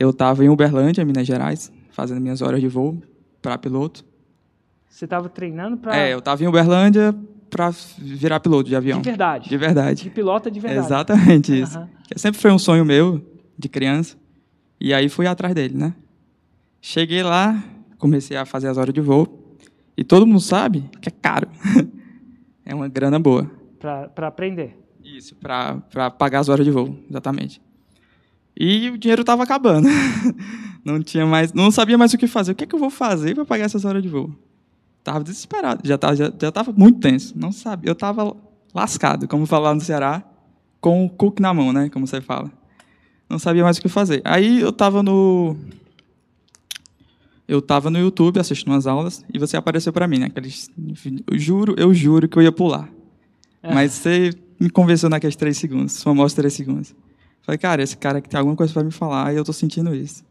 Eu estava em Uberlândia, Minas Gerais, fazendo minhas horas de voo para piloto. Você estava treinando para. É, eu estava em Uberlândia para virar piloto de avião. De verdade. De verdade. De pilota de verdade. Exatamente isso. Aham. Sempre foi um sonho meu, de criança. E aí fui atrás dele, né? Cheguei lá, comecei a fazer as horas de voo. E todo mundo sabe que é caro. é uma grana boa. Para aprender. Isso, para pagar as horas de voo, exatamente. E o dinheiro estava acabando. não tinha mais, não sabia mais o que fazer. O que é que eu vou fazer para pagar essas horas de voo? Tava desesperado, já estava já, já tava muito tenso, não sabia. Eu estava lascado, como falar no Ceará, com o cook na mão, né, como você fala. Não sabia mais o que fazer. Aí eu estava no eu estava no YouTube assistindo umas aulas e você apareceu para mim, né? Aqueles, eu juro, eu juro que eu ia pular. É. Mas você me convenceu naqueles três segundos, os famosos três segundos. Falei, cara, esse cara aqui tem alguma coisa para me falar e eu tô sentindo isso.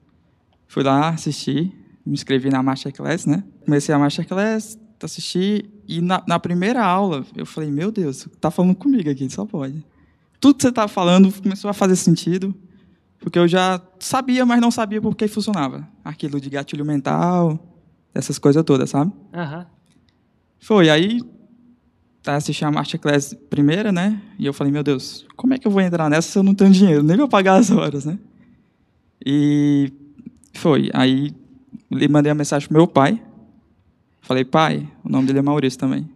Fui lá, assisti, me inscrevi na Masterclass, né? Comecei a Masterclass, assisti e na, na primeira aula eu falei, meu Deus, tá falando comigo aqui, só pode. Tudo que você tá falando começou a fazer sentido, porque eu já sabia, mas não sabia por que funcionava. Aquilo de gatilho mental, essas coisas todas, sabe? Aham. Foi, aí tá, assisti a Masterclass primeira, né? E eu falei, meu Deus, como é que eu vou entrar nessa se eu não tenho dinheiro? Nem vou pagar as horas, né? E foi, aí lhe mandei uma mensagem pro meu pai. Falei, pai, o nome dele é Maurício também.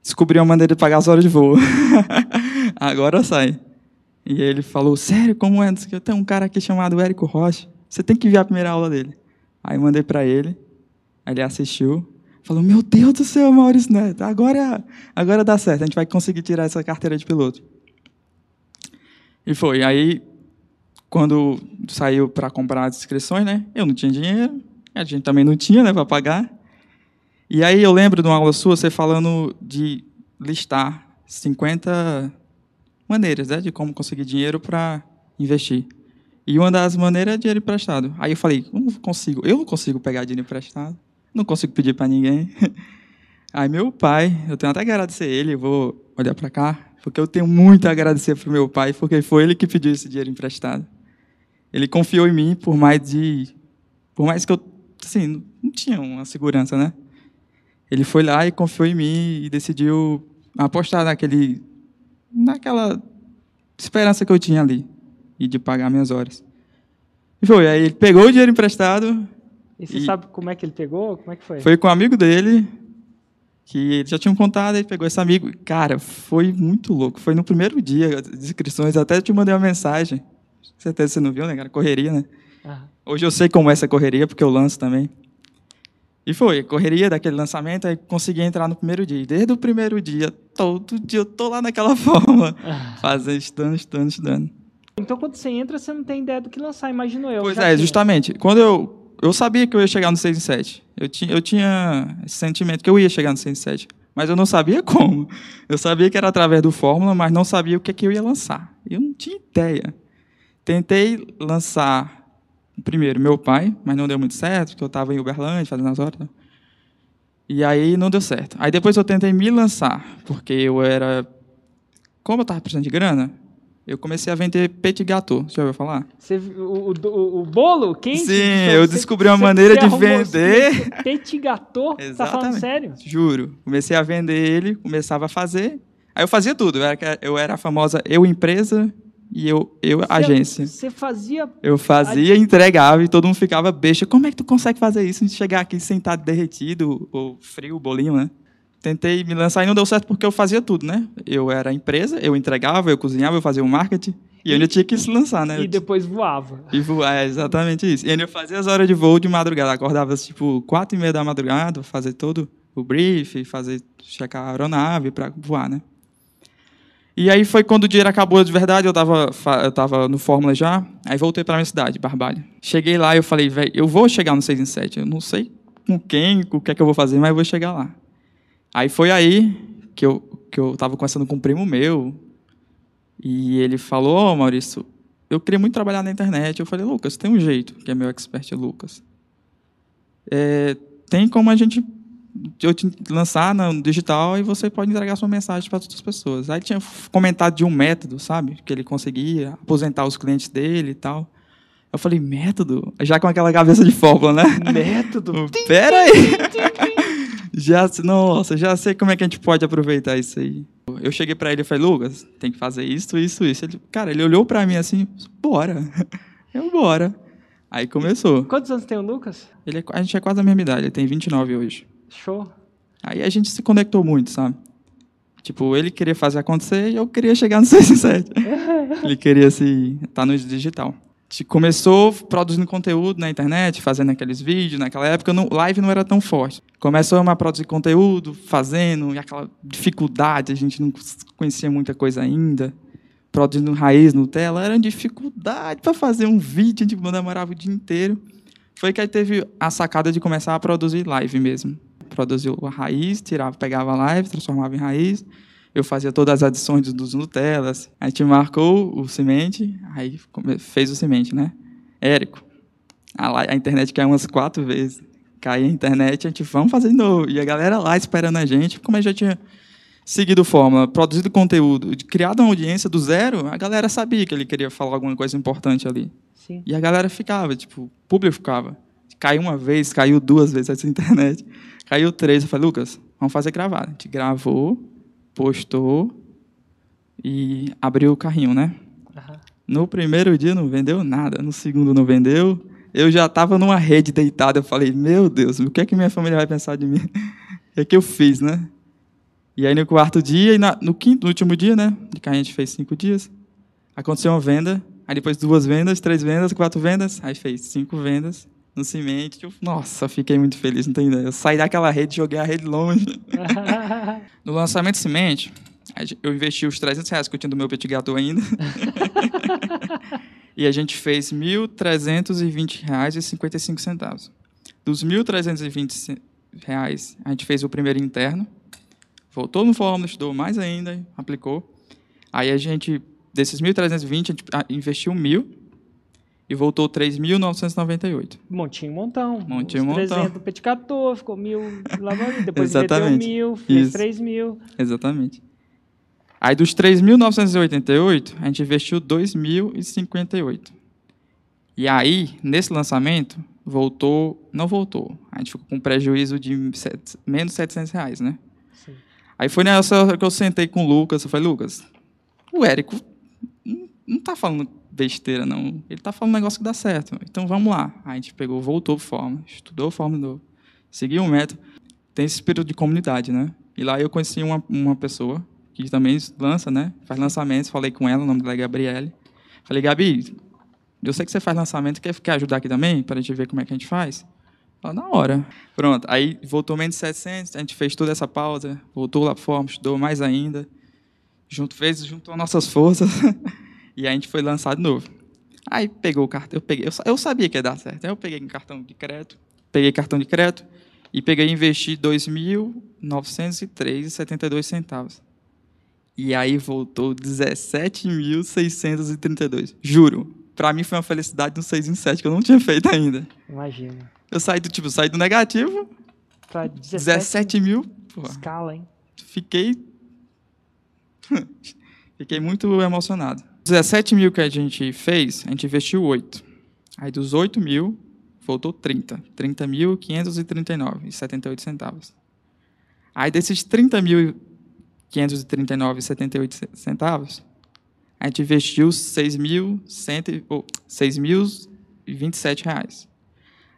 Descobri uma maneira de pagar as horas de voo. Agora sai. E ele falou, sério, como é? Que Tem um cara aqui chamado Érico Rocha. Você tem que ver a primeira aula dele. Aí mandei para ele. Ele assistiu. Falou, meu Deus do céu, Maurício Neto, agora, agora dá certo. A gente vai conseguir tirar essa carteira de piloto. E foi. Aí, quando saiu para comprar as inscrições, né? Eu não tinha dinheiro. A gente também não tinha, né, para pagar. E aí eu lembro de uma aula sua, você falando de listar 50 maneiras né, de como conseguir dinheiro para investir. E uma das maneiras é dinheiro emprestado. Aí eu falei, eu não consigo, eu não consigo pegar dinheiro emprestado, não consigo pedir para ninguém. Aí meu pai, eu tenho até que agradecer ele, eu vou olhar para cá, porque eu tenho muito a agradecer para meu pai, porque foi ele que pediu esse dinheiro emprestado. Ele confiou em mim por mais de, por mais que eu, assim, não tinha uma segurança, né? Ele foi lá e confiou em mim e decidiu apostar naquele naquela esperança que eu tinha ali e de pagar minhas horas. E foi, aí ele pegou o dinheiro emprestado, E você E- sabe como é que ele pegou? Como é que foi? foi com um amigo dele, que ele já tinha contado, ele pegou esse amigo. Cara, foi muito louco. Foi no primeiro dia das inscrições, até te mandei uma mensagem. Com certeza você não viu, né, cara? Correria, né? Aham. Hoje eu sei como é essa correria, porque eu lanço também. E foi, correria daquele lançamento, aí consegui entrar no primeiro dia. E desde o primeiro dia, todo dia eu tô lá naquela forma, Ah. fazendo, estudando, estudando, estudando. Então, quando você entra, você não tem ideia do que lançar, imagino eu. Pois é, tinha. justamente. Quando eu, eu sabia que eu ia chegar no 6 em 7. Eu tinha, eu tinha esse sentimento que eu ia chegar no 6 em 7. Mas eu não sabia como. Eu sabia que era através do Fórmula, mas não sabia o que, é que eu ia lançar. Eu não tinha ideia. Tentei lançar primeiro meu pai, mas não deu muito certo, porque eu estava em Uberlândia fazendo as horas. né? E aí não deu certo. Aí depois eu tentei me lançar, porque eu era. Como eu estava precisando de grana, eu comecei a vender petit gâteau. Você já ouviu falar? Você, o, o, o bolo quente? Sim, você- eu você- descobri uma maneira de vender. Petit gâteau? Tá falando sério? Juro. Comecei a vender ele, começava a fazer. Aí eu fazia tudo. Eu era, eu era a famosa eu empresa e eu, eu Você- agência. Você fazia. Eu fazia, entregava e todo mundo ficava besta. Como é que tu consegue fazer isso? De chegar aqui estar derretido ou frio, o bolinho, né? Tentei me lançar e não deu certo porque eu fazia tudo, né? Eu era empresa, eu entregava, eu cozinhava, eu fazia o marketing e eu ainda tinha que se lançar, né? E depois voava. e voar, é exatamente isso. E ainda eu fazia as horas de voo de madrugada. Acordava, tipo, quatro e meia da madrugada, fazer todo o brief, fazer, checar a aeronave para voar, né? E aí foi quando o dinheiro acabou de verdade, eu tava, fa- eu tava no Fórmula já, aí voltei para minha cidade, Barbalha. Cheguei lá e eu falei, velho, eu vou chegar no 6 em 7. Eu não sei com quem, com o que é que eu vou fazer, mas eu vou chegar lá. Aí foi aí que eu, que eu tava conversando com um primo meu, e ele falou, ô Maurício, eu queria muito trabalhar na internet. Eu falei, Lucas, tem um jeito, que é meu expert, Lucas. É, tem como a gente eu te lançar no digital e você pode entregar sua mensagem para outras pessoas. Aí tinha comentado de um método, sabe? Que ele conseguia aposentar os clientes dele e tal. Eu falei, método? Já com aquela cabeça de fórmula, né? Método. Pera aí. Já, nossa, já sei como é que a gente pode aproveitar isso aí. Eu cheguei para ele e falei, Lucas, tem que fazer isso, isso, isso. Ele, cara, ele olhou para mim assim, bora. Eu, bora. Aí começou. Quantos anos tem o Lucas? Ele é, a gente é quase da mesma idade, ele tem 29 hoje. Show. Aí a gente se conectou muito, sabe? Tipo, ele queria fazer acontecer e eu queria chegar no 6 e 7. ele queria se estar tá no digital. Começou produzindo conteúdo na internet, fazendo aqueles vídeos. Naquela época, não, live não era tão forte. Começou a produzir conteúdo, fazendo, e aquela dificuldade, a gente não conhecia muita coisa ainda. Produzindo raiz, Nutella, era dificuldade para fazer um vídeo, a gente demorava o dia inteiro. Foi que aí teve a sacada de começar a produzir live mesmo. Produziu a raiz, tirava, pegava a live, transformava em raiz, eu fazia todas as adições dos Nutellas. A gente marcou o semente, aí fez o semente, né? Érico, a, a internet caiu umas quatro vezes. Caiu a internet, a gente, vamos fazer de novo. E a galera lá esperando a gente, como a gente já tinha seguido fórmula, produzido conteúdo, criado uma audiência do zero, a galera sabia que ele queria falar alguma coisa importante ali. Sim. E a galera ficava, tipo, o público ficava. Caiu uma vez, caiu duas vezes essa internet. Caiu três. Eu falei, Lucas, vamos fazer gravado. A gente gravou, postou e abriu o carrinho, né? Uhum. No primeiro dia não vendeu nada, no segundo não vendeu. Eu já estava numa rede deitada, eu falei, meu Deus, o que é que minha família vai pensar de mim? o que é que eu fiz, né? E aí no quarto dia, e na, no quinto, no último dia, né? De que a gente fez cinco dias, aconteceu uma venda, aí depois duas vendas, três vendas, quatro vendas, aí fez cinco vendas no. Eu, nossa, fiquei muito feliz, não tem ideia. Eu saí daquela rede, joguei a rede longe. no lançamento de semente, eu investi os 300 reais que eu tinha do meu petit gâteau ainda. e a gente fez R$ 1.320,55. Dos R$ 1.320, a gente fez o primeiro interno. Voltou no fórum, estudou mais ainda, aplicou. Aí a gente, desses 1.320, a gente investiu mil e voltou 3.998. Montinho montão. Montinho montão. 300 do Peticator, ficou mil depois Exatamente. mil, fez Isso. 3 mil. Exatamente. Aí dos 3.988, a gente investiu 2.058. E aí, nesse lançamento, voltou, não voltou. A gente ficou com um prejuízo de menos 700 reais, né? Sim. Aí foi nessa hora que eu sentei com o Lucas, eu falei, Lucas, o Érico não, tá falando besteira, não. Ele está falando um negócio que dá certo. Então vamos lá. Aí a gente pegou, voltou para forma, estudou forma seguiu um método. Tem esse espírito de comunidade, né? E lá eu conheci uma, uma pessoa que também lança, né? Faz lançamentos. Falei com ela, o nome dela é Gabriele. Falei, Gabi, eu sei que você faz lançamento, quer, quer ajudar aqui também, para a gente ver como é que a gente faz? Ela, na hora. Pronto, aí voltou menos de 700, a gente fez toda essa pausa, voltou lá para forma, estudou mais ainda, junto, fez, juntou nossas forças. E a gente foi lançar de novo. Aí pegou o cartão, eu peguei, eu sabia que ia dar certo. Aí eu peguei um cartão de crédito, peguei cartão de crédito e peguei e investi R$ 2.903,72 centavos. E aí voltou 17.632. Juro. Para mim foi uma felicidade no 6 em 7 que eu não tinha feito ainda. Imagina. Eu saí do tipo, saí do negativo. Para 17, 17 mil. Porra. Escala, hein? Fiquei Fiquei muito emocionado. 17 mil que a gente fez, a gente investiu 8. Aí dos 8 mil, voltou 30. 30.539,78 centavos. Aí desses 30.539,78 centavos, a gente investiu 6.100, oh, 6.027 reais.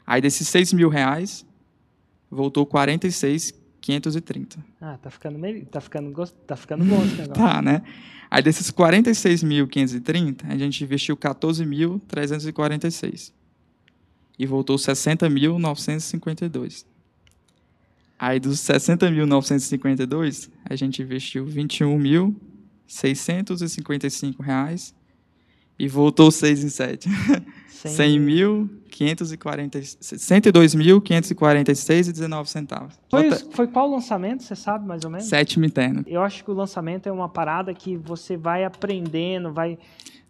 Aí desses 6 mil reais, voltou 46.530. Ah, tá ficando, tá ficando, tá ficando bom esse negócio. tá, né? Aí desses 46.530, a gente investiu 14.346. E voltou 60.952. Aí dos 60.952, a gente investiu 21.655 reais e voltou 6 em 7. 102.546 e 19 centavos. Foi, foi qual lançamento, você sabe mais ou menos? Sétimo interno. Eu acho que o lançamento é uma parada que você vai aprendendo, vai...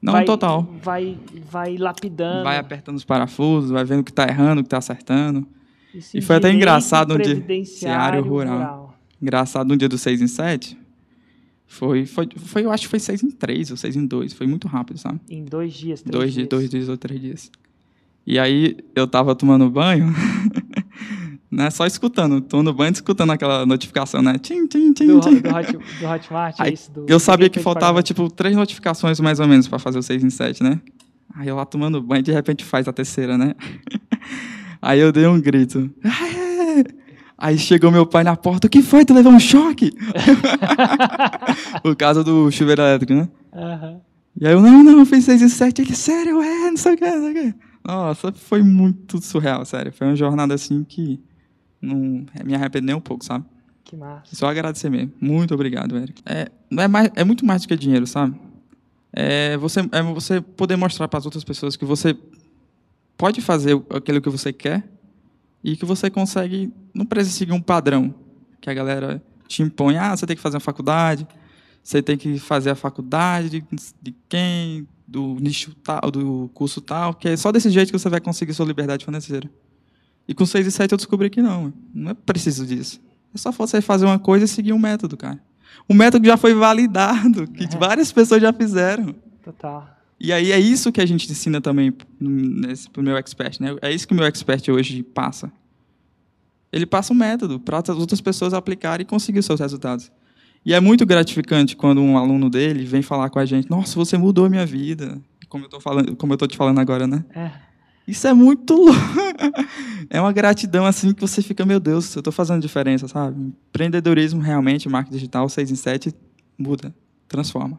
Não, vai, total. Vai, vai lapidando. Vai apertando os parafusos, vai vendo o que está errando, o que está acertando. Esse e foi até engraçado no dia... rural. rural. Engraçado no dia do 6 em 7, foi, foi, foi, eu acho que foi seis em três ou seis em dois. Foi muito rápido, sabe? Em dois dias, três dois dias. Dois dias ou três dias. E aí eu tava tomando banho, né? Só escutando, tomando banho escutando aquela notificação, né? Tim, tim, tim, do, tim. Do, Hot, do Hotmart, aí, isso, do, Eu sabia que faltava, tipo, três notificações mais ou menos para fazer o 6 em 7, né? Aí eu lá tomando banho, de repente faz a terceira, né? Aí eu dei um grito. Aí chegou meu pai na porta, o que foi? Tu levou um choque? Por causa do chuveiro elétrico, né? Uhum. E aí eu, não, não, eu fiz 6 e 7. Ele, sério, é, não sei o que, não sei o que. Nossa, foi muito surreal, sério. Foi uma jornada assim que não me arrependo nem um pouco, sabe? Que massa. Só agradecer mesmo. Muito obrigado, Eric. É, não é, mais, é muito mais do que dinheiro, sabe? É você, é você poder mostrar para as outras pessoas que você pode fazer aquilo que você quer e que você consegue, não precisa seguir um padrão que a galera te impõe. Ah, você tem que fazer uma faculdade, você tem que fazer a faculdade de, de quem, do nicho tal, do curso tal, que é só desse jeito que você vai conseguir sua liberdade financeira. E com 6 e 7 eu descobri que não, não é preciso disso. É só você fazer uma coisa e seguir um método, cara. O método já foi validado, que é. várias pessoas já fizeram. Total. E aí é isso que a gente ensina também nesse pro meu expert, né? É isso que o meu expert hoje passa. Ele passa um método para as outras pessoas aplicarem e conseguir os seus resultados. E é muito gratificante quando um aluno dele vem falar com a gente: "Nossa, você mudou a minha vida". Como eu tô falando, como eu tô te falando agora, né? É. Isso é muito louco. É uma gratidão assim que você fica, meu Deus, eu estou fazendo diferença, sabe? Empreendedorismo realmente, marketing digital 6 em 7 muda, transforma.